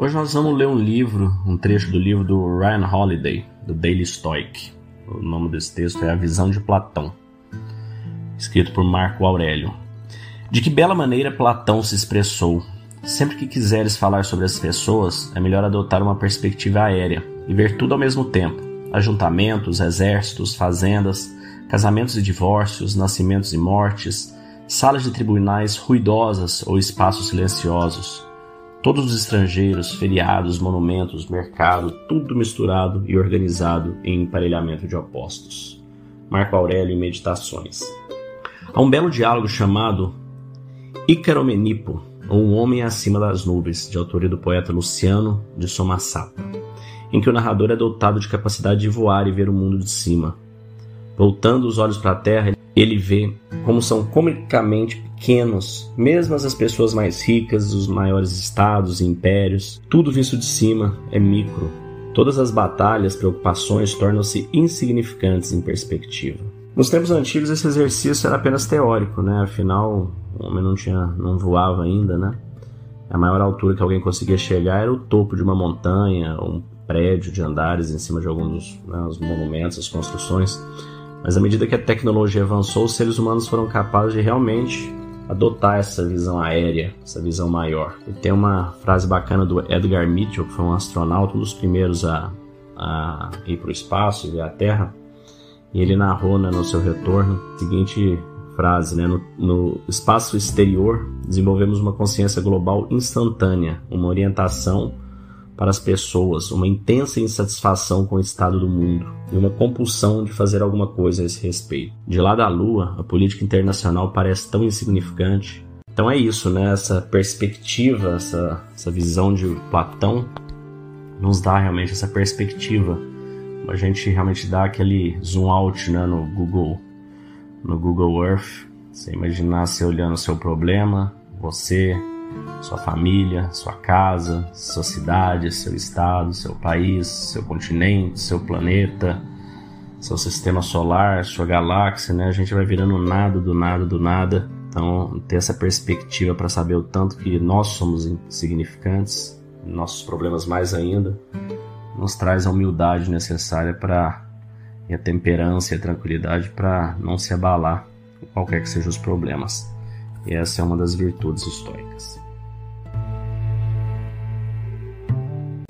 Hoje nós vamos ler um livro, um trecho do livro do Ryan Holiday, do Daily Stoic. O nome desse texto é A Visão de Platão, escrito por Marco Aurélio. De que bela maneira Platão se expressou. Sempre que quiseres falar sobre as pessoas, é melhor adotar uma perspectiva aérea e ver tudo ao mesmo tempo: ajuntamentos, exércitos, fazendas, casamentos e divórcios, nascimentos e mortes, salas de tribunais ruidosas ou espaços silenciosos. Todos os estrangeiros, feriados, monumentos, mercado, tudo misturado e organizado em emparelhamento de opostos. Marco Aurélio em Meditações. Há um belo diálogo chamado Icaromenipo, ou Um Homem Acima das Nuvens, de autoria do poeta Luciano de Somassata, em que o narrador é dotado de capacidade de voar e ver o mundo de cima. Voltando os olhos para a terra, ele vê como são comicamente pequenos, mesmo as pessoas mais ricas, os maiores estados e impérios, tudo visto de cima é micro. Todas as batalhas, preocupações tornam-se insignificantes em perspectiva. Nos tempos antigos esse exercício era apenas teórico, né? Afinal, o homem não tinha, não voava ainda, né? A maior altura que alguém conseguia chegar era o topo de uma montanha, um prédio de andares em cima de alguns dos né, monumentos, as construções. Mas à medida que a tecnologia avançou, os seres humanos foram capazes de realmente adotar essa visão aérea, essa visão maior. E tem uma frase bacana do Edgar Mitchell, que foi um astronauta, um dos primeiros a, a ir para o espaço e ver a Terra. E ele narrou né, no seu retorno a seguinte frase: né, no, no espaço exterior, desenvolvemos uma consciência global instantânea, uma orientação para as pessoas, uma intensa insatisfação com o estado do mundo e uma compulsão de fazer alguma coisa a esse respeito. De lá da Lua, a política internacional parece tão insignificante. Então é isso, né? Essa perspectiva, essa, essa visão de Platão nos dá realmente essa perspectiva. A gente realmente dá aquele zoom out né, no Google, no Google Earth. Você imaginar você olhando o seu problema, você sua família, sua casa, sua cidade, seu estado, seu país, seu continente, seu planeta, seu sistema solar, sua galáxia, né? A gente vai virando nada do nada do nada. Então, ter essa perspectiva para saber o tanto que nós somos insignificantes, nossos problemas mais ainda, nos traz a humildade necessária para e a temperança e a tranquilidade para não se abalar, qualquer que sejam os problemas. E essa é uma das virtudes estoicas.